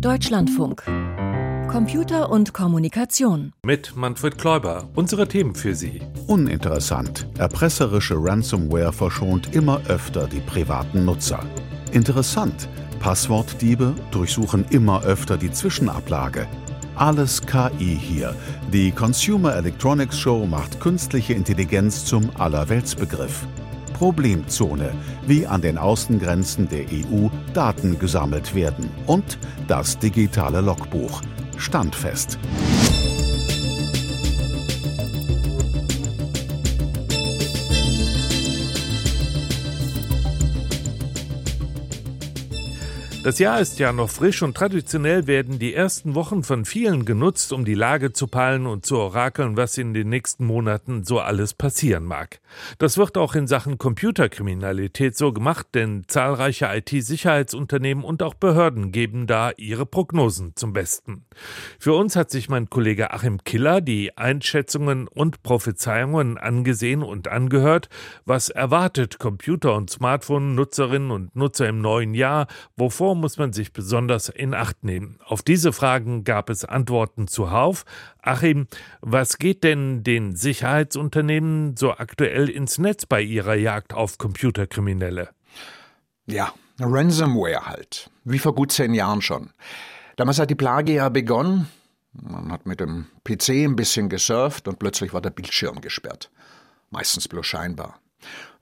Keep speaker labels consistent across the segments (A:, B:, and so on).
A: Deutschlandfunk. Computer und Kommunikation.
B: Mit Manfred Kläuber. Unsere Themen für Sie.
C: Uninteressant. Erpresserische Ransomware verschont immer öfter die privaten Nutzer. Interessant. Passwortdiebe durchsuchen immer öfter die Zwischenablage. Alles KI hier. Die Consumer Electronics Show macht künstliche Intelligenz zum Allerweltsbegriff. Problemzone, wie an den Außengrenzen der EU Daten gesammelt werden. Und das digitale Logbuch. Standfest.
B: Das Jahr ist ja noch frisch und traditionell werden die ersten Wochen von vielen genutzt, um die Lage zu peilen und zu orakeln, was in den nächsten Monaten so alles passieren mag. Das wird auch in Sachen Computerkriminalität so gemacht, denn zahlreiche IT-Sicherheitsunternehmen und auch Behörden geben da ihre Prognosen zum Besten. Für uns hat sich mein Kollege Achim Killer die Einschätzungen und Prophezeiungen angesehen und angehört. Was erwartet Computer- und Smartphone-Nutzerinnen und Nutzer im neuen Jahr? Wovor muss man sich besonders in Acht nehmen? Auf diese Fragen gab es Antworten zuhauf. Achim, was geht denn den Sicherheitsunternehmen so aktuell ins Netz bei ihrer Jagd auf Computerkriminelle?
D: Ja, Ransomware halt. Wie vor gut zehn Jahren schon. Damals hat die Plage ja begonnen. Man hat mit dem PC ein bisschen gesurft und plötzlich war der Bildschirm gesperrt. Meistens bloß scheinbar.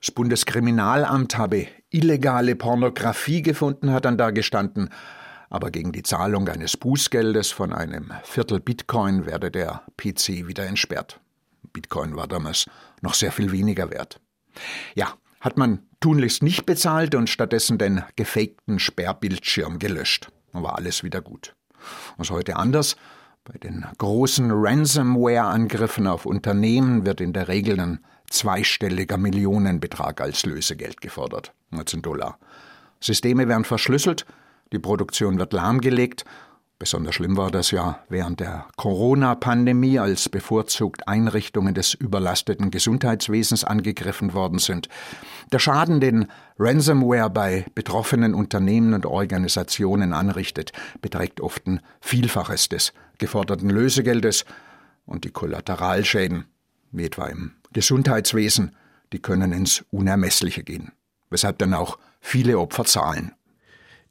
D: Das Bundeskriminalamt habe illegale Pornografie gefunden, hat dann da gestanden, aber gegen die Zahlung eines Bußgeldes von einem Viertel Bitcoin werde der PC wieder entsperrt. Bitcoin war damals noch sehr viel weniger wert. Ja, hat man tunlichst nicht bezahlt und stattdessen den gefakten Sperrbildschirm gelöscht. Dann war alles wieder gut. Was heute anders? Bei den großen Ransomware-Angriffen auf Unternehmen wird in der Regel ein zweistelliger Millionenbetrag als Lösegeld gefordert. 19 Dollar. Systeme werden verschlüsselt, die Produktion wird lahmgelegt. Besonders schlimm war das ja während der Corona-Pandemie, als bevorzugt Einrichtungen des überlasteten Gesundheitswesens angegriffen worden sind. Der Schaden, den Ransomware bei betroffenen Unternehmen und Organisationen anrichtet, beträgt oft ein Vielfaches des geforderten Lösegeldes und die Kollateralschäden, wie etwa im Gesundheitswesen, die können ins Unermessliche gehen, weshalb dann auch viele Opfer zahlen.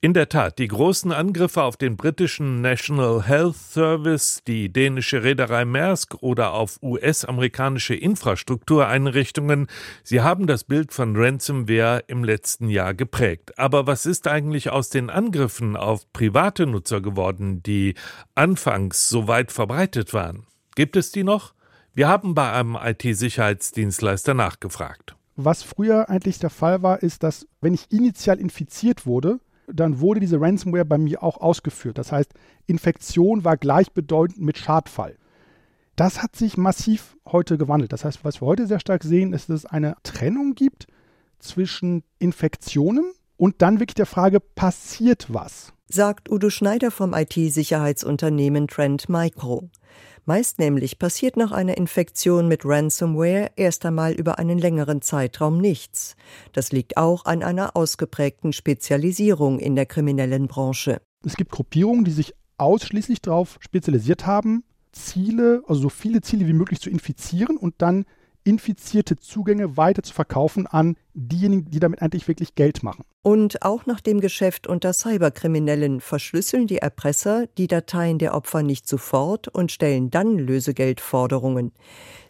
B: In der Tat, die großen Angriffe auf den britischen National Health Service, die dänische Reederei Maersk oder auf US-amerikanische Infrastruktureinrichtungen, sie haben das Bild von Ransomware im letzten Jahr geprägt. Aber was ist eigentlich aus den Angriffen auf private Nutzer geworden, die anfangs so weit verbreitet waren? Gibt es die noch? Wir haben bei einem IT-Sicherheitsdienstleister nachgefragt.
E: Was früher eigentlich der Fall war, ist, dass wenn ich initial infiziert wurde, dann wurde diese Ransomware bei mir auch ausgeführt. Das heißt, Infektion war gleichbedeutend mit Schadfall. Das hat sich massiv heute gewandelt. Das heißt, was wir heute sehr stark sehen, ist, dass es eine Trennung gibt zwischen Infektionen und dann wirklich der Frage, passiert was?
F: Sagt Udo Schneider vom IT-Sicherheitsunternehmen Trend Micro. Meist nämlich passiert nach einer Infektion mit Ransomware erst einmal über einen längeren Zeitraum nichts. Das liegt auch an einer ausgeprägten Spezialisierung in der kriminellen Branche.
E: Es gibt Gruppierungen, die sich ausschließlich darauf spezialisiert haben, Ziele, also so viele Ziele wie möglich zu infizieren und dann infizierte Zugänge weiter zu verkaufen an diejenigen, die damit eigentlich wirklich Geld machen.
F: Und auch nach dem Geschäft unter Cyberkriminellen verschlüsseln die Erpresser die Dateien der Opfer nicht sofort und stellen dann Lösegeldforderungen.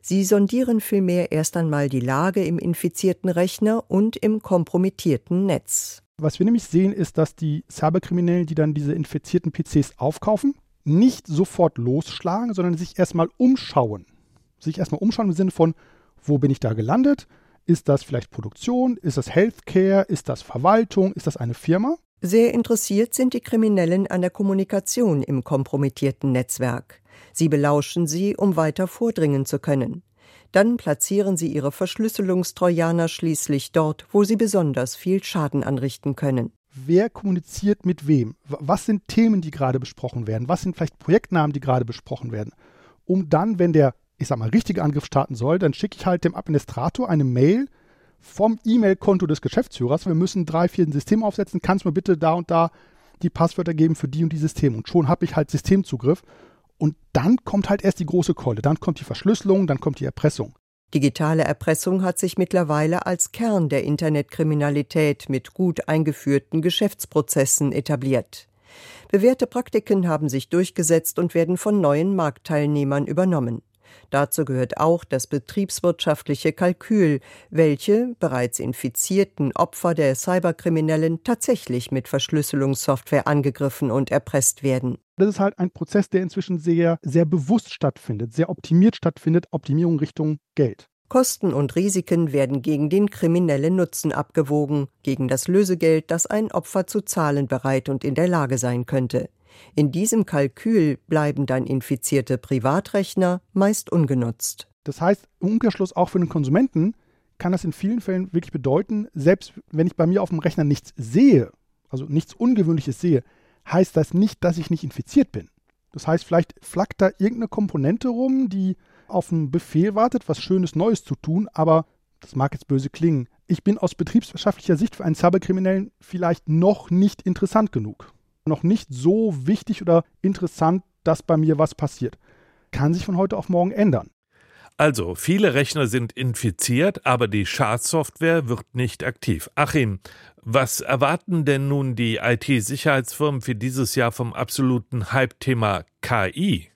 F: Sie sondieren vielmehr erst einmal die Lage im infizierten Rechner und im kompromittierten Netz.
E: Was wir nämlich sehen, ist, dass die Cyberkriminellen, die dann diese infizierten PCs aufkaufen, nicht sofort losschlagen, sondern sich erstmal umschauen. Sich erstmal umschauen im Sinne von, wo bin ich da gelandet? Ist das vielleicht Produktion? Ist das Healthcare? Ist das Verwaltung? Ist das eine Firma?
F: Sehr interessiert sind die Kriminellen an der Kommunikation im kompromittierten Netzwerk. Sie belauschen sie, um weiter vordringen zu können. Dann platzieren sie ihre Verschlüsselungstrojaner schließlich dort, wo sie besonders viel Schaden anrichten können.
E: Wer kommuniziert mit wem? Was sind Themen, die gerade besprochen werden? Was sind vielleicht Projektnamen, die gerade besprochen werden? Um dann, wenn der ich sag mal, richtige Angriff starten soll, dann schicke ich halt dem Administrator eine Mail vom E-Mail-Konto des Geschäftsführers. Wir müssen drei, vier Systeme aufsetzen. Kannst du mir bitte da und da die Passwörter geben für die und die Systeme. Und schon habe ich halt Systemzugriff. Und dann kommt halt erst die große Keule. Dann kommt die Verschlüsselung, dann kommt die Erpressung.
F: Digitale Erpressung hat sich mittlerweile als Kern der Internetkriminalität mit gut eingeführten Geschäftsprozessen etabliert. Bewährte Praktiken haben sich durchgesetzt und werden von neuen Marktteilnehmern übernommen. Dazu gehört auch das betriebswirtschaftliche Kalkül, welche bereits infizierten Opfer der Cyberkriminellen tatsächlich mit Verschlüsselungssoftware angegriffen und erpresst werden.
E: Das ist halt ein Prozess, der inzwischen sehr, sehr bewusst stattfindet, sehr optimiert stattfindet, Optimierung Richtung Geld.
F: Kosten und Risiken werden gegen den kriminellen Nutzen abgewogen, gegen das Lösegeld, das ein Opfer zu zahlen bereit und in der Lage sein könnte. In diesem Kalkül bleiben dann infizierte Privatrechner meist ungenutzt.
E: Das heißt, im Umkehrschluss auch für den Konsumenten kann das in vielen Fällen wirklich bedeuten, selbst wenn ich bei mir auf dem Rechner nichts sehe, also nichts Ungewöhnliches sehe, heißt das nicht, dass ich nicht infiziert bin. Das heißt, vielleicht flackt da irgendeine Komponente rum, die auf einen Befehl wartet, was Schönes Neues zu tun, aber das mag jetzt böse klingen. Ich bin aus betriebswirtschaftlicher Sicht für einen Cyberkriminellen vielleicht noch nicht interessant genug noch nicht so wichtig oder interessant, dass bei mir was passiert. Kann sich von heute auf morgen ändern.
B: Also, viele Rechner sind infiziert, aber die Schadsoftware wird nicht aktiv. Achim, was erwarten denn nun die IT-Sicherheitsfirmen für dieses Jahr vom absoluten Hype-Thema KI?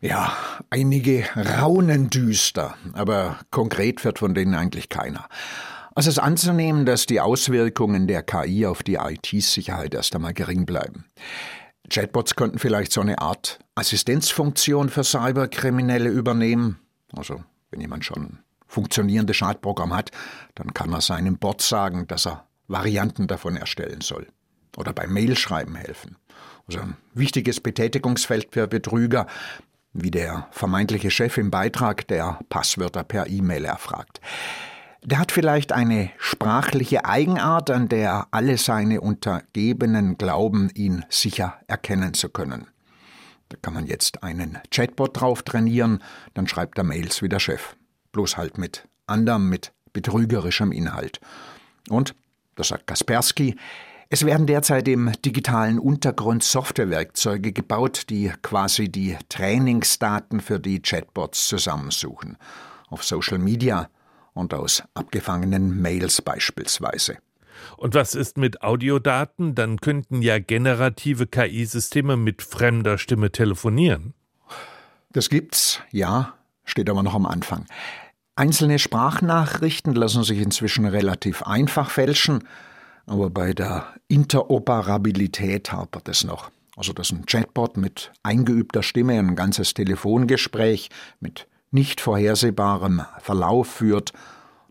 D: Ja, einige raunen düster, aber konkret wird von denen eigentlich keiner. Es ist anzunehmen, dass die Auswirkungen der KI auf die IT-Sicherheit erst einmal gering bleiben. Chatbots könnten vielleicht so eine Art Assistenzfunktion für Cyberkriminelle übernehmen. Also, wenn jemand schon ein funktionierendes Schadprogramm hat, dann kann er seinem Bot sagen, dass er Varianten davon erstellen soll. Oder beim Mailschreiben helfen. Also ein wichtiges Betätigungsfeld für Betrüger, wie der vermeintliche Chef im Beitrag, der Passwörter per E-Mail erfragt. Der hat vielleicht eine sprachliche Eigenart, an der alle seine Untergebenen glauben, ihn sicher erkennen zu können. Da kann man jetzt einen Chatbot drauf trainieren, dann schreibt er Mails wie der Chef. Bloß halt mit anderem, mit betrügerischem Inhalt. Und, das sagt Kaspersky, es werden derzeit im digitalen Untergrund Softwarewerkzeuge gebaut, die quasi die Trainingsdaten für die Chatbots zusammensuchen. Auf Social Media und aus abgefangenen Mails beispielsweise.
B: Und was ist mit Audiodaten? Dann könnten ja generative KI-Systeme mit fremder Stimme telefonieren.
D: Das gibt's, ja, steht aber noch am Anfang. Einzelne Sprachnachrichten lassen sich inzwischen relativ einfach fälschen, aber bei der Interoperabilität hapert es noch. Also, dass ein Chatbot mit eingeübter Stimme ein ganzes Telefongespräch mit nicht vorhersehbarem Verlauf führt,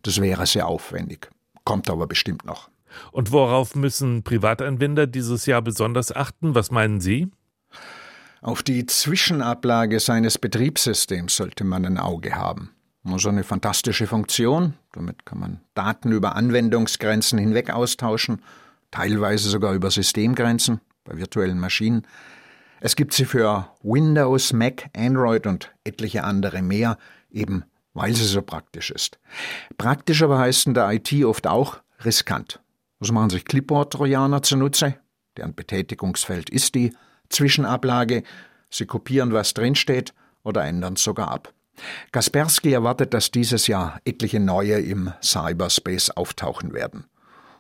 D: das wäre sehr aufwendig. Kommt aber bestimmt noch.
B: Und worauf müssen Privatanwender dieses Jahr besonders achten? Was meinen Sie?
D: Auf die Zwischenablage seines Betriebssystems sollte man ein Auge haben. So eine fantastische Funktion. Damit kann man Daten über Anwendungsgrenzen hinweg austauschen, teilweise sogar über Systemgrenzen bei virtuellen Maschinen. Es gibt sie für Windows, Mac, Android und etliche andere mehr, eben weil sie so praktisch ist. Praktisch aber heißt in der IT oft auch riskant. So machen sich Clipboard-Trojaner zunutze, deren Betätigungsfeld ist die Zwischenablage, sie kopieren, was drinsteht oder ändern es sogar ab. Kaspersky erwartet, dass dieses Jahr etliche neue im Cyberspace auftauchen werden.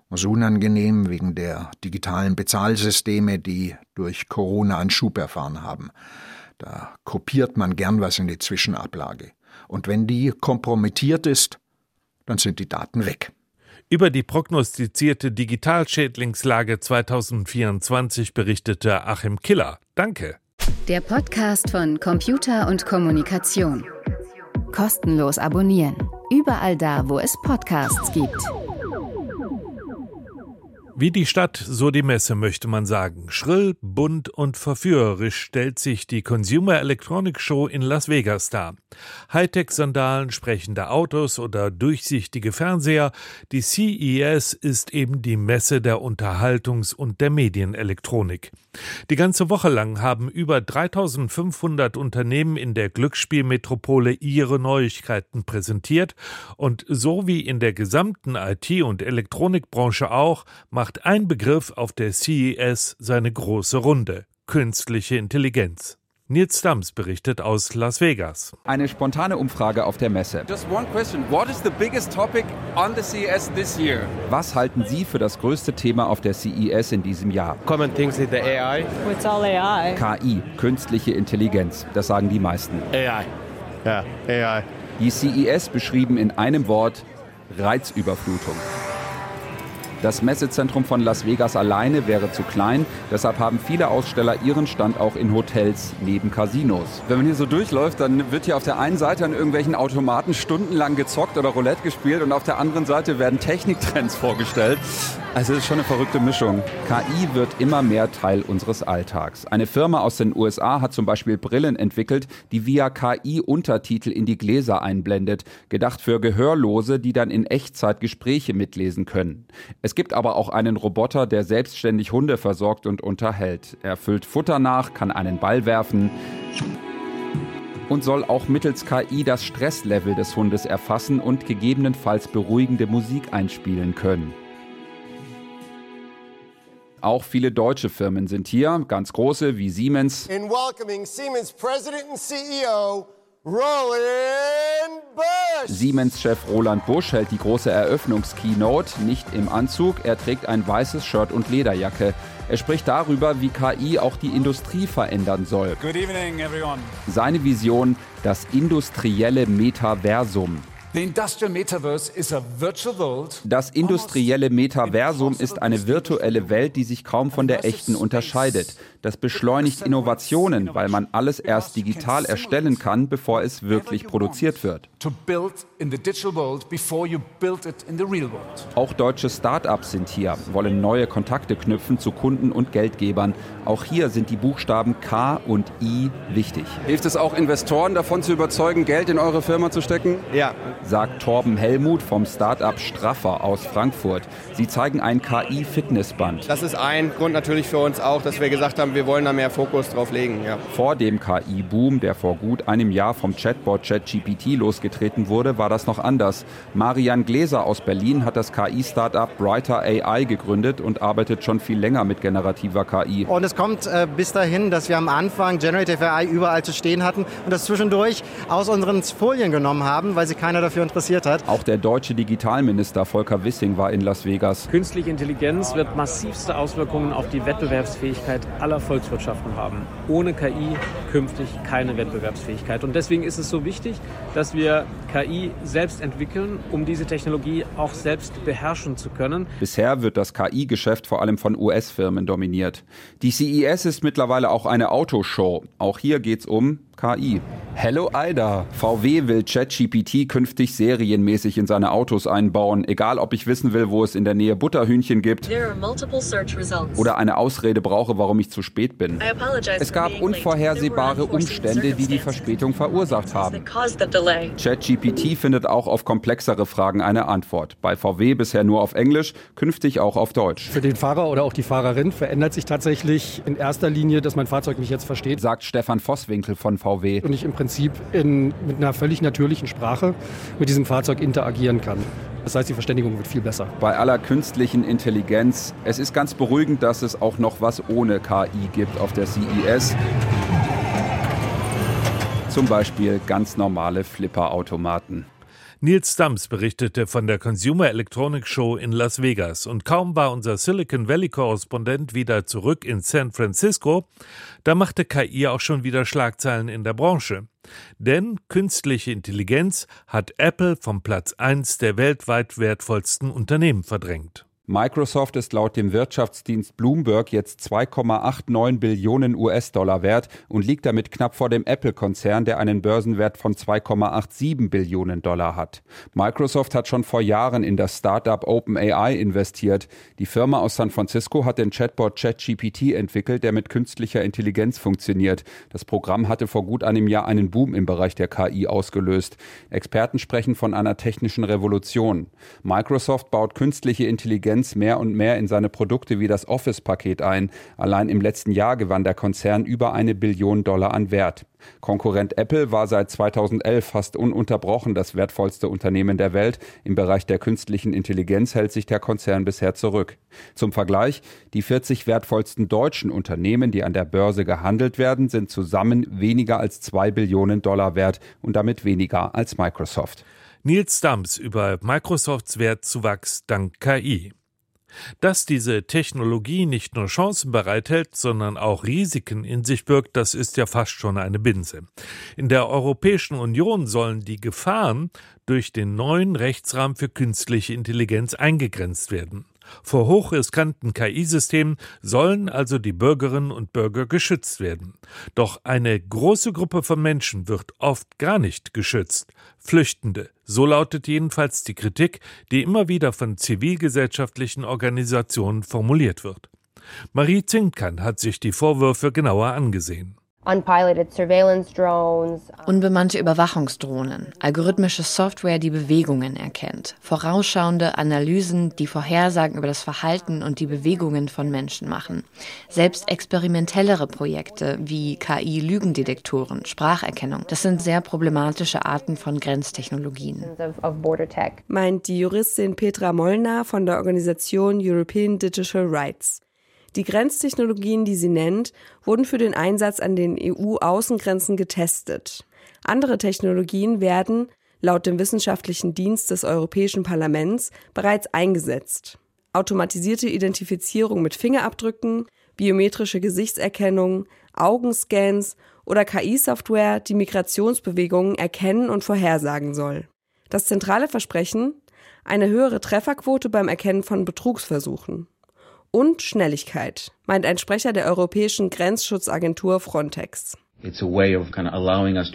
D: Das ist unangenehm wegen der digitalen Bezahlsysteme, die durch Corona einen Schub erfahren haben. Da kopiert man gern was in die Zwischenablage. Und wenn die kompromittiert ist, dann sind die Daten weg.
B: Über die prognostizierte Digitalschädlingslage 2024 berichtete Achim Killer. Danke.
A: Der Podcast von Computer und Kommunikation. Kostenlos abonnieren. Überall da, wo es Podcasts gibt.
B: Wie die Stadt, so die Messe, möchte man sagen. Schrill, bunt und verführerisch stellt sich die Consumer Electronic Show in Las Vegas dar. Hightech-Sandalen, sprechende Autos oder durchsichtige Fernseher. Die CES ist eben die Messe der Unterhaltungs- und der Medienelektronik. Die ganze Woche lang haben über 3500 Unternehmen in der Glücksspielmetropole ihre Neuigkeiten präsentiert und so wie in der gesamten IT- und Elektronikbranche auch, macht macht ein Begriff auf der CES seine große Runde. Künstliche Intelligenz. Nils Dams berichtet aus Las Vegas.
G: Eine spontane Umfrage auf der Messe. Just one question. What is the biggest topic on the CES this year? Was halten Sie für das größte Thema auf der CES in diesem Jahr?
H: Common things in the AI.
I: It's all AI.
G: KI, künstliche Intelligenz. Das sagen die meisten.
H: AI. Ja, AI.
G: Die CES beschrieben in einem Wort Reizüberflutung. Das Messezentrum von Las Vegas alleine wäre zu klein, deshalb haben viele Aussteller ihren Stand auch in Hotels neben Casinos. Wenn man hier so durchläuft, dann wird hier auf der einen Seite an irgendwelchen Automaten stundenlang gezockt oder Roulette gespielt und auf der anderen Seite werden Techniktrends vorgestellt. Also es ist schon eine verrückte Mischung. KI wird immer mehr Teil unseres Alltags. Eine Firma aus den USA hat zum Beispiel Brillen entwickelt, die via KI Untertitel in die Gläser einblendet, gedacht für Gehörlose, die dann in Echtzeit Gespräche mitlesen können. Es gibt aber auch einen Roboter, der selbstständig Hunde versorgt und unterhält. Er füllt Futter nach, kann einen Ball werfen und soll auch mittels KI das Stresslevel des Hundes erfassen und gegebenenfalls beruhigende Musik einspielen können. Auch viele deutsche Firmen sind hier, ganz große wie Siemens.
J: In welcoming Siemens President and CEO Roland Busch.
G: Siemens-Chef Roland Busch hält die große Eröffnungskeynote nicht im Anzug. Er trägt ein weißes Shirt und Lederjacke. Er spricht darüber, wie KI auch die Industrie verändern soll.
K: Good evening, everyone.
G: Seine Vision, das industrielle Metaversum. Das industrielle Metaversum ist eine virtuelle Welt, die sich kaum von der echten unterscheidet. Das beschleunigt Innovationen, weil man alles erst digital erstellen kann, bevor es wirklich produziert wird. Auch deutsche Start-ups sind hier, wollen neue Kontakte knüpfen zu Kunden und Geldgebern. Auch hier sind die Buchstaben K und I wichtig. Hilft es auch Investoren davon zu überzeugen, Geld in eure Firma zu stecken?
H: Ja,
G: sagt Torben Hellmuth vom Startup Straffer aus Frankfurt. Sie zeigen ein KI-Fitnessband.
H: Das ist ein Grund natürlich für uns auch, dass wir gesagt haben, wir wollen da mehr Fokus drauf legen. Ja.
G: Vor dem KI-Boom, der vor gut einem Jahr vom Chatbot ChatGPT losgetreten wurde, war das noch anders. Marian Gläser aus Berlin hat das KI-Startup Brighter AI gegründet und arbeitet schon viel länger mit generativer KI.
L: Und es kommt äh, bis dahin, dass wir am Anfang Generative AI überall zu stehen hatten und das zwischendurch aus unseren Folien genommen haben, weil sie keiner dafür interessiert hat.
G: Auch der deutsche Digitalminister Volker Wissing war in Las Vegas.
M: Künstliche Intelligenz wird massivste Auswirkungen auf die Wettbewerbsfähigkeit aller Volkswirtschaften haben. Ohne KI künftig keine Wettbewerbsfähigkeit. Und deswegen ist es so wichtig, dass wir KI selbst entwickeln, um diese Technologie auch selbst beherrschen zu können.
G: Bisher wird das KI-Geschäft vor allem von US-Firmen dominiert. Die CES ist mittlerweile auch eine Autoshow. Auch hier geht es um KI. Hello Ida. VW will ChatGPT künftig serienmäßig in seine Autos einbauen, egal ob ich wissen will, wo es in der Nähe Butterhühnchen gibt oder eine Ausrede brauche, warum ich zu spät bin. Es gab unvorhersehbare Umstände, die die Verspätung verursacht haben. ChatGPT findet auch auf komplexere Fragen eine Antwort. Bei VW bisher nur auf Englisch, künftig auch auf Deutsch.
N: Für den Fahrer oder auch die Fahrerin verändert sich tatsächlich in erster Linie, dass mein Fahrzeug mich jetzt versteht,
G: sagt Stefan Vosswinkel von VW.
N: Und ich im Prinzip in, mit einer völlig natürlichen Sprache mit diesem Fahrzeug interagieren kann. Das heißt, die Verständigung wird viel besser.
G: Bei aller künstlichen Intelligenz, es ist ganz beruhigend, dass es auch noch was ohne KI gibt auf der CES. Zum Beispiel ganz normale Flipperautomaten.
B: Nils Dams berichtete von der Consumer Electronics Show in Las Vegas und kaum war unser Silicon Valley Korrespondent wieder zurück in San Francisco, da machte KI auch schon wieder Schlagzeilen in der Branche. Denn künstliche Intelligenz hat Apple vom Platz 1 der weltweit wertvollsten Unternehmen verdrängt.
G: Microsoft ist laut dem Wirtschaftsdienst Bloomberg jetzt 2,89 Billionen US-Dollar wert und liegt damit knapp vor dem Apple-Konzern, der einen Börsenwert von 2,87 Billionen Dollar hat. Microsoft hat schon vor Jahren in das Startup OpenAI investiert. Die Firma aus San Francisco hat den Chatbot ChatGPT entwickelt, der mit künstlicher Intelligenz funktioniert. Das Programm hatte vor gut einem Jahr einen Boom im Bereich der KI ausgelöst. Experten sprechen von einer technischen Revolution. Microsoft baut künstliche Intelligenz Intelligenz mehr und mehr in seine Produkte wie das Office-Paket ein. Allein im letzten Jahr gewann der Konzern über eine Billion Dollar an Wert. Konkurrent Apple war seit 2011 fast ununterbrochen das wertvollste Unternehmen der Welt. Im Bereich der künstlichen Intelligenz hält sich der Konzern bisher zurück. Zum Vergleich, die 40 wertvollsten deutschen Unternehmen, die an der Börse gehandelt werden, sind zusammen weniger als zwei Billionen Dollar wert und damit weniger als Microsoft.
B: Nils Dams über Microsofts Wertzuwachs dank KI. Dass diese Technologie nicht nur Chancen bereithält, sondern auch Risiken in sich birgt, das ist ja fast schon eine Binse. In der Europäischen Union sollen die Gefahren durch den neuen Rechtsrahmen für künstliche Intelligenz eingegrenzt werden. Vor hochriskanten KI-Systemen sollen also die Bürgerinnen und Bürger geschützt werden. Doch eine große Gruppe von Menschen wird oft gar nicht geschützt. Flüchtende. So lautet jedenfalls die Kritik, die immer wieder von zivilgesellschaftlichen Organisationen formuliert wird. Marie Zinkkan hat sich die Vorwürfe genauer angesehen.
I: Unbemannte Überwachungsdrohnen, algorithmische Software, die Bewegungen erkennt, vorausschauende Analysen, die Vorhersagen über das Verhalten und die Bewegungen von Menschen machen, selbst experimentellere Projekte wie KI-Lügendetektoren, Spracherkennung, das sind sehr problematische Arten von Grenztechnologien.
K: Meint die Juristin Petra Molnar von der Organisation European Digital Rights. Die Grenztechnologien, die sie nennt, wurden für den Einsatz an den EU-Außengrenzen getestet. Andere Technologien werden, laut dem Wissenschaftlichen Dienst des Europäischen Parlaments, bereits eingesetzt. Automatisierte Identifizierung mit Fingerabdrücken, biometrische Gesichtserkennung, Augenscans oder KI-Software, die Migrationsbewegungen erkennen und vorhersagen soll. Das zentrale Versprechen? Eine höhere Trefferquote beim Erkennen von Betrugsversuchen und Schnelligkeit, meint ein Sprecher der Europäischen Grenzschutzagentur Frontex.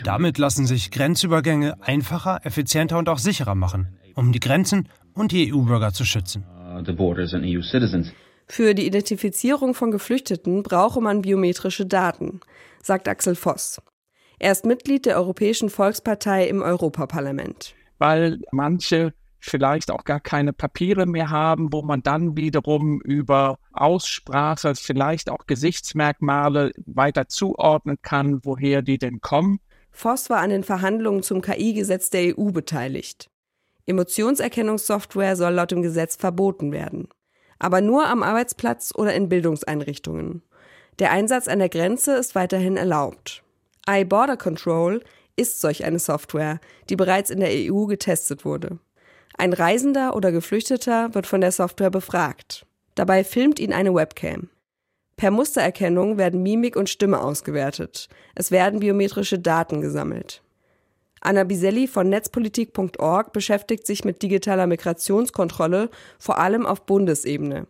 O: Damit lassen sich Grenzübergänge einfacher, effizienter und auch sicherer machen, um die Grenzen und die EU-Bürger zu schützen. Uh,
K: e Für die Identifizierung von Geflüchteten brauche man biometrische Daten, sagt Axel Voss. Er ist Mitglied der Europäischen Volkspartei im Europaparlament.
P: Weil manche vielleicht auch gar keine Papiere mehr haben, wo man dann wiederum über Aussprache, vielleicht auch Gesichtsmerkmale weiter zuordnen kann, woher die denn kommen.
K: Voss war an den Verhandlungen zum KI-Gesetz der EU beteiligt. Emotionserkennungssoftware soll laut dem Gesetz verboten werden. Aber nur am Arbeitsplatz oder in Bildungseinrichtungen. Der Einsatz an der Grenze ist weiterhin erlaubt. iBorder Control ist solch eine Software, die bereits in der EU getestet wurde. Ein Reisender oder Geflüchteter wird von der Software befragt. Dabei filmt ihn eine Webcam. Per Mustererkennung werden Mimik und Stimme ausgewertet. Es werden biometrische Daten gesammelt. Anna Biselli von netzpolitik.org beschäftigt sich mit digitaler Migrationskontrolle vor allem auf Bundesebene.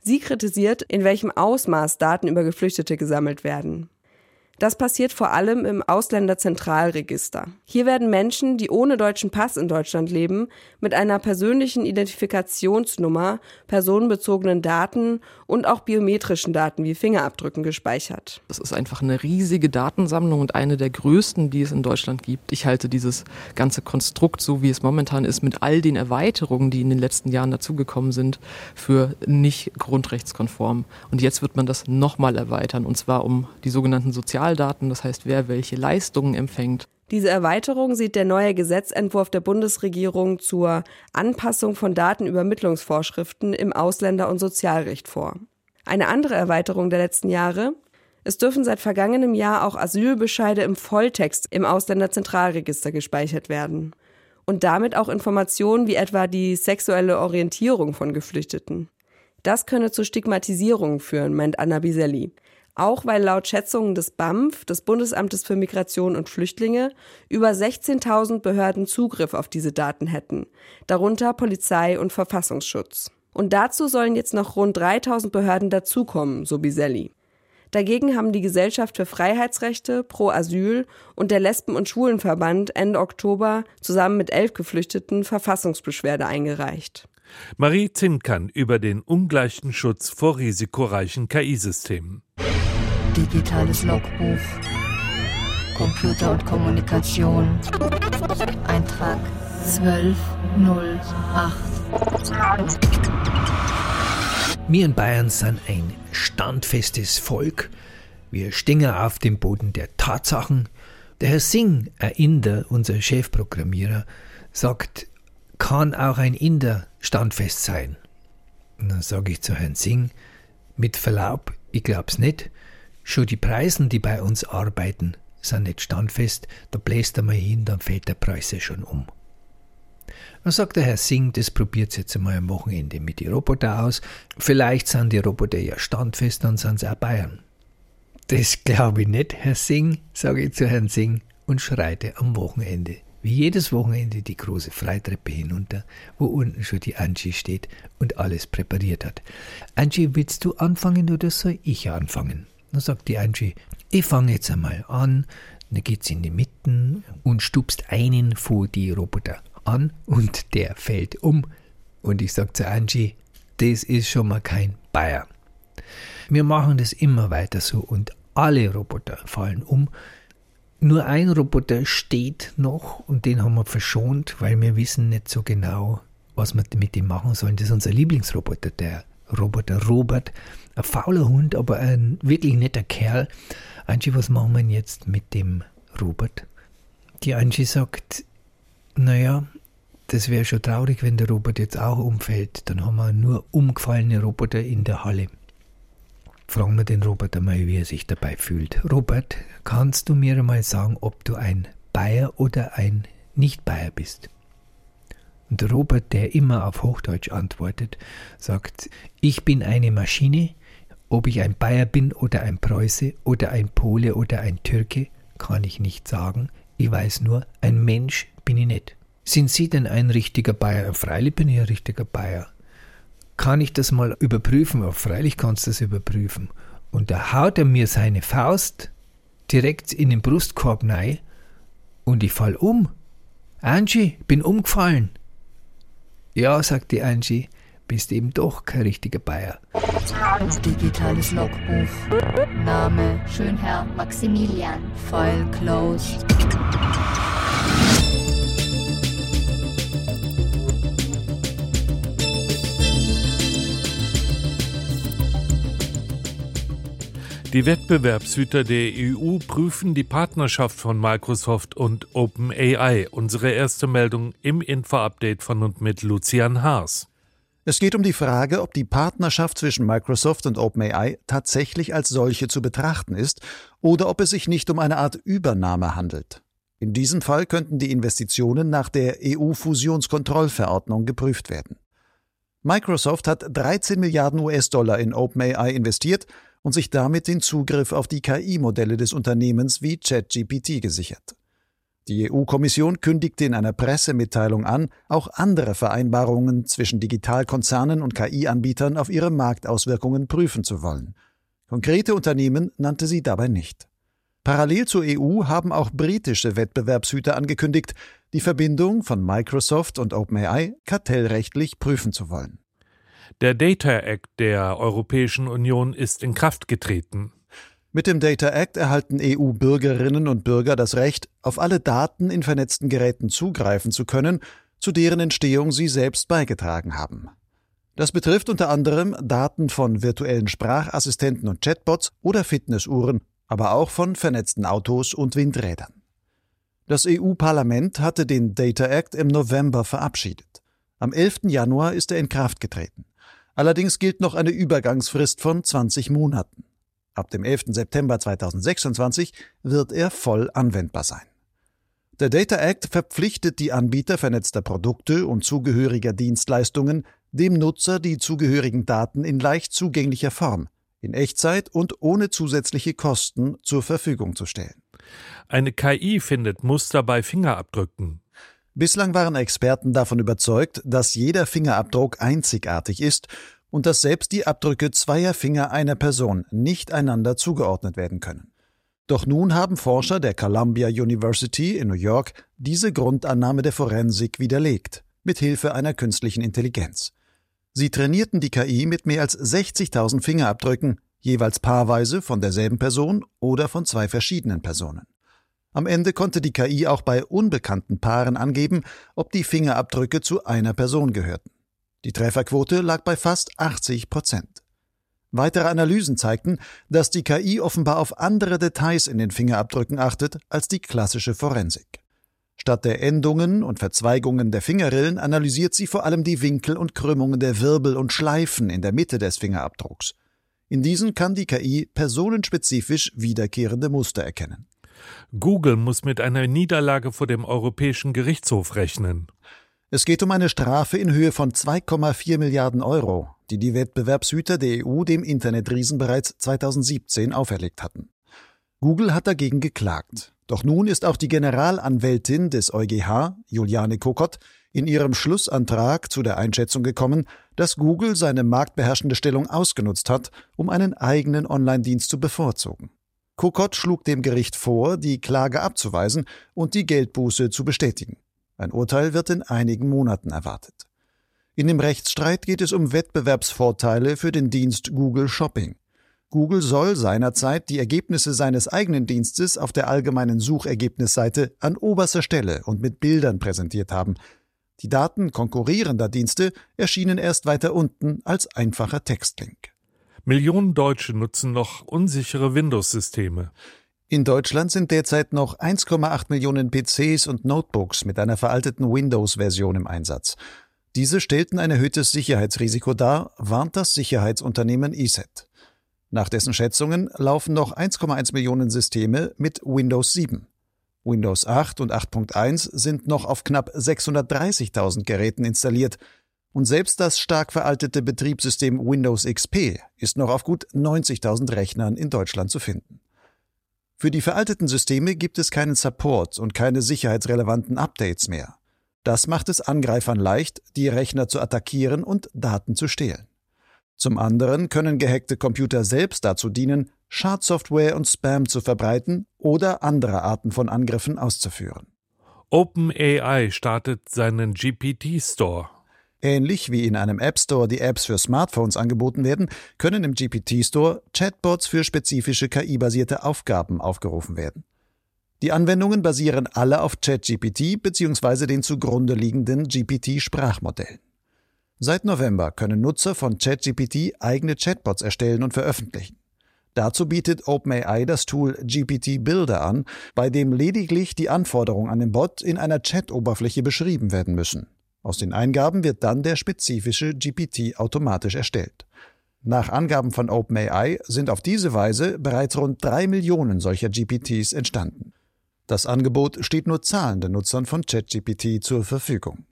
K: Sie kritisiert, in welchem Ausmaß Daten über Geflüchtete gesammelt werden. Das passiert vor allem im Ausländerzentralregister. Hier werden Menschen, die ohne deutschen Pass in Deutschland leben, mit einer persönlichen Identifikationsnummer, personenbezogenen Daten und auch biometrischen Daten wie Fingerabdrücken gespeichert.
Q: Das ist einfach eine riesige Datensammlung und eine der größten, die es in Deutschland gibt. Ich halte dieses ganze Konstrukt, so wie es momentan ist, mit all den Erweiterungen, die in den letzten Jahren dazugekommen sind, für nicht grundrechtskonform. Und jetzt wird man das nochmal erweitern, und zwar um die sogenannten Sozial Personaldaten, das heißt, wer welche Leistungen empfängt.
K: Diese Erweiterung sieht der neue Gesetzentwurf der Bundesregierung zur Anpassung von Datenübermittlungsvorschriften im Ausländer- und Sozialrecht vor. Eine andere Erweiterung der letzten Jahre es dürfen seit vergangenem Jahr auch Asylbescheide im Volltext im Ausländerzentralregister gespeichert werden. Und damit auch Informationen wie etwa die sexuelle Orientierung von Geflüchteten. Das könne zu Stigmatisierungen führen, meint Anna Biselli. Auch weil laut Schätzungen des BAMF, des Bundesamtes für Migration und Flüchtlinge, über 16.000 Behörden Zugriff auf diese Daten hätten, darunter Polizei und Verfassungsschutz. Und dazu sollen jetzt noch rund 3.000 Behörden dazukommen, so Biselli. Dagegen haben die Gesellschaft für Freiheitsrechte, Pro Asyl und der Lesben- und Schwulenverband Ende Oktober zusammen mit elf Geflüchteten Verfassungsbeschwerde eingereicht.
B: Marie Zinkern über den ungleichen Schutz vor risikoreichen KI-Systemen.
A: Digitales Logbuch. Computer und Kommunikation. Eintrag 1208.
R: Wir in Bayern sind ein standfestes Volk. Wir stehen auf dem Boden der Tatsachen. Der Herr Singh, ein Inder, unser Chefprogrammierer, sagt, kann auch ein Inder standfest sein. Und dann sage ich zu Herrn Singh, mit Verlaub, ich glaub's nicht. Schon die Preisen, die bei uns arbeiten, sind nicht standfest. Da bläst er mal hin, dann fällt der Preis ja schon um. Dann sagt der Herr Singh, das probiert jetzt einmal am Wochenende mit den Roboter aus. Vielleicht sind die Roboter ja standfest, dann sind sie auch Bayern. Das glaube ich nicht, Herr Singh, sage ich zu Herrn Singh und schreite am Wochenende, wie jedes Wochenende, die große Freitreppe hinunter, wo unten schon die Angie steht und alles präpariert hat. Angie, willst du anfangen oder soll ich anfangen? Dann sagt die Angie, ich fange jetzt einmal an. Dann geht sie in die Mitte und stupst einen vor die Roboter an und der fällt um. Und ich sage zu Angie, das ist schon mal kein Bayer. Wir machen das immer weiter so und alle Roboter fallen um. Nur ein Roboter steht noch und den haben wir verschont, weil wir wissen nicht so genau, was wir mit dem machen sollen. Das ist unser Lieblingsroboter, der Roboter Robert. Ein fauler Hund, aber ein wirklich netter Kerl. Angie, was machen wir jetzt mit dem Robert? Die Angie sagt, naja, das wäre schon traurig, wenn der Robert jetzt auch umfällt. Dann haben wir nur umgefallene Roboter in der Halle. Fragen wir den Robert einmal, wie er sich dabei fühlt. Robert, kannst du mir mal sagen, ob du ein Bayer oder ein Nicht-Bayer bist? Und der Robert, der immer auf Hochdeutsch antwortet, sagt, ich bin eine Maschine, ob ich ein Bayer bin oder ein Preuße oder ein Pole oder ein Türke, kann ich nicht sagen. Ich weiß nur, ein Mensch bin ich nicht. Sind Sie denn ein richtiger Bayer? Freilich bin ich ein richtiger Bayer. Kann ich das mal überprüfen? Freilich kannst du das überprüfen. Und da haut er mir seine Faust direkt in den Brustkorb rein und ich fall um. Angie, bin umgefallen. Ja, sagt die Angie, bist eben doch kein richtiger Bayer.
A: Digitales Logbuch. Name Schönherr Maximilian. File closed.
B: Die Wettbewerbshüter der EU prüfen die Partnerschaft von Microsoft und OpenAI. Unsere erste Meldung im Info-Update von und mit Lucian Haas.
S: Es geht um die Frage, ob die Partnerschaft zwischen Microsoft und OpenAI tatsächlich als solche zu betrachten ist oder ob es sich nicht um eine Art Übernahme handelt. In diesem Fall könnten die Investitionen nach der EU-Fusionskontrollverordnung geprüft werden. Microsoft hat 13 Milliarden US-Dollar in OpenAI investiert und sich damit den Zugriff auf die KI-Modelle des Unternehmens wie ChatGPT gesichert. Die EU-Kommission kündigte in einer Pressemitteilung an, auch andere Vereinbarungen zwischen Digitalkonzernen und KI-Anbietern auf ihre Marktauswirkungen prüfen zu wollen. Konkrete Unternehmen nannte sie dabei nicht. Parallel zur EU haben auch britische Wettbewerbshüter angekündigt, die Verbindung von Microsoft und OpenAI kartellrechtlich prüfen zu wollen.
B: Der Data Act der Europäischen Union ist in Kraft getreten.
S: Mit dem Data Act erhalten EU-Bürgerinnen und Bürger das Recht, auf alle Daten in vernetzten Geräten zugreifen zu können, zu deren Entstehung sie selbst beigetragen haben. Das betrifft unter anderem Daten von virtuellen Sprachassistenten und Chatbots oder Fitnessuhren, aber auch von vernetzten Autos und Windrädern. Das EU-Parlament hatte den Data Act im November verabschiedet. Am 11. Januar ist er in Kraft getreten. Allerdings gilt noch eine Übergangsfrist von 20 Monaten. Ab dem 11. September 2026 wird er voll anwendbar sein. Der Data Act verpflichtet die Anbieter vernetzter Produkte und zugehöriger Dienstleistungen, dem Nutzer die zugehörigen Daten in leicht zugänglicher Form, in Echtzeit und ohne zusätzliche Kosten zur Verfügung zu stellen.
B: Eine KI findet Muster bei Fingerabdrücken.
S: Bislang waren Experten davon überzeugt, dass jeder Fingerabdruck einzigartig ist und dass selbst die Abdrücke zweier Finger einer Person nicht einander zugeordnet werden können. Doch nun haben Forscher der Columbia University in New York diese Grundannahme der Forensik widerlegt, mit Hilfe einer künstlichen Intelligenz. Sie trainierten die KI mit mehr als 60.000 Fingerabdrücken, jeweils paarweise von derselben Person oder von zwei verschiedenen Personen. Am Ende konnte die KI auch bei unbekannten Paaren angeben, ob die Fingerabdrücke zu einer Person gehörten. Die Trefferquote lag bei fast 80 Prozent. Weitere Analysen zeigten, dass die KI offenbar auf andere Details in den Fingerabdrücken achtet als die klassische Forensik. Statt der Endungen und Verzweigungen der Fingerrillen analysiert sie vor allem die Winkel und Krümmungen der Wirbel und Schleifen in der Mitte des Fingerabdrucks. In diesen kann die KI personenspezifisch wiederkehrende Muster erkennen.
B: Google muss mit einer Niederlage vor dem Europäischen Gerichtshof rechnen.
S: Es geht um eine Strafe in Höhe von 2,4 Milliarden Euro, die die Wettbewerbshüter der EU dem Internetriesen bereits 2017 auferlegt hatten. Google hat dagegen geklagt. Doch nun ist auch die Generalanwältin des EuGH, Juliane Kokott, in ihrem Schlussantrag zu der Einschätzung gekommen, dass Google seine marktbeherrschende Stellung ausgenutzt hat, um einen eigenen Online-Dienst zu bevorzugen. Kokott schlug dem Gericht vor, die Klage abzuweisen und die Geldbuße zu bestätigen. Ein Urteil wird in einigen Monaten erwartet. In dem Rechtsstreit geht es um Wettbewerbsvorteile für den Dienst Google Shopping. Google soll seinerzeit die Ergebnisse seines eigenen Dienstes auf der allgemeinen Suchergebnisseite an oberster Stelle und mit Bildern präsentiert haben. Die Daten konkurrierender Dienste erschienen erst weiter unten als einfacher Textlink.
B: Millionen Deutsche nutzen noch unsichere Windows-Systeme.
S: In Deutschland sind derzeit noch 1,8 Millionen PCs und Notebooks mit einer veralteten Windows-Version im Einsatz. Diese stellten ein erhöhtes Sicherheitsrisiko dar, warnt das Sicherheitsunternehmen ESET. Nach dessen Schätzungen laufen noch 1,1 Millionen Systeme mit Windows 7. Windows 8 und 8.1 sind noch auf knapp 630.000 Geräten installiert und selbst das stark veraltete Betriebssystem Windows XP ist noch auf gut 90.000 Rechnern in Deutschland zu finden. Für die veralteten Systeme gibt es keinen Support und keine sicherheitsrelevanten Updates mehr. Das macht es Angreifern leicht, die Rechner zu attackieren und Daten zu stehlen. Zum anderen können gehackte Computer selbst dazu dienen, Schadsoftware und Spam zu verbreiten oder andere Arten von Angriffen auszuführen.
B: OpenAI startet seinen GPT-Store.
S: Ähnlich wie in einem App Store die Apps für Smartphones angeboten werden, können im GPT Store Chatbots für spezifische KI-basierte Aufgaben aufgerufen werden. Die Anwendungen basieren alle auf ChatGPT bzw. den zugrunde liegenden GPT-Sprachmodellen. Seit November können Nutzer von ChatGPT eigene Chatbots erstellen und veröffentlichen. Dazu bietet OpenAI das Tool GPT Builder an, bei dem lediglich die Anforderungen an den Bot in einer Chat-Oberfläche beschrieben werden müssen. Aus den Eingaben wird dann der spezifische GPT automatisch erstellt. Nach Angaben von OpenAI sind auf diese Weise bereits rund drei Millionen solcher GPTs entstanden. Das Angebot steht nur zahlenden Nutzern von ChatGPT zur Verfügung.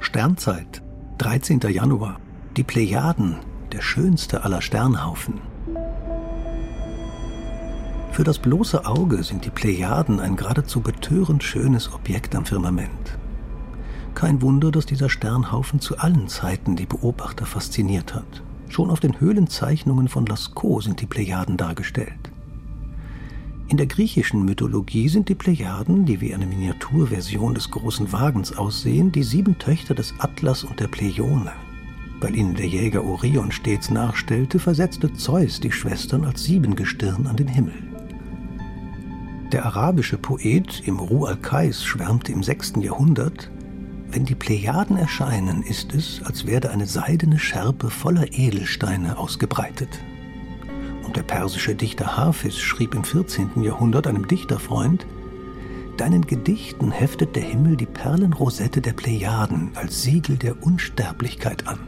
T: Sternzeit, 13. Januar. Die Plejaden, der schönste aller Sternhaufen. Für das bloße Auge sind die Plejaden ein geradezu betörend schönes Objekt am Firmament. Kein Wunder, dass dieser Sternhaufen zu allen Zeiten die Beobachter fasziniert hat. Schon auf den Höhlenzeichnungen von Lascaux sind die Plejaden dargestellt. In der griechischen Mythologie sind die Plejaden, die wie eine Miniaturversion des großen Wagens aussehen, die sieben Töchter des Atlas und der Pleione. Weil ihnen der Jäger Orion stets nachstellte, versetzte Zeus die Schwestern als Siebengestirn an den Himmel. Der arabische Poet Imru al-Kais schwärmte im 6. Jahrhundert, wenn die Plejaden erscheinen, ist es, als werde eine seidene Schärpe voller Edelsteine ausgebreitet. Und der persische Dichter Hafiz schrieb im 14. Jahrhundert einem Dichterfreund, Deinen Gedichten heftet der Himmel die Perlenrosette der Plejaden als Siegel der Unsterblichkeit an.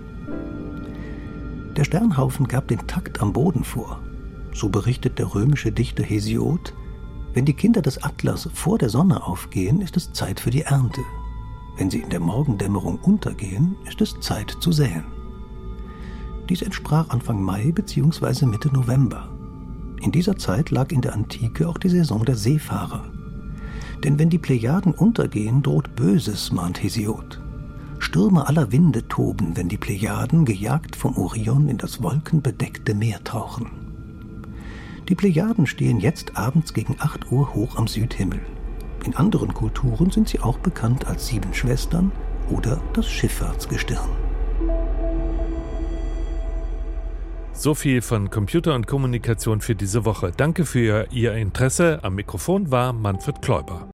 T: Der Sternhaufen gab den Takt am Boden vor. So berichtet der römische Dichter Hesiod, wenn die Kinder des Atlas vor der Sonne aufgehen, ist es Zeit für die Ernte. Wenn sie in der Morgendämmerung untergehen, ist es Zeit zu säen. Dies entsprach Anfang Mai bzw. Mitte November. In dieser Zeit lag in der Antike auch die Saison der Seefahrer. Denn wenn die Plejaden untergehen, droht Böses, mahnt Hesiod. Stürme aller Winde toben, wenn die Plejaden, gejagt vom Orion, in das wolkenbedeckte Meer tauchen. Die Plejaden stehen jetzt abends gegen 8 Uhr hoch am Südhimmel. In anderen Kulturen sind sie auch bekannt als Sieben Schwestern oder das Schifffahrtsgestirn.
B: So viel von Computer und Kommunikation für diese Woche. Danke für Ihr Interesse. Am Mikrofon war Manfred Kläuber.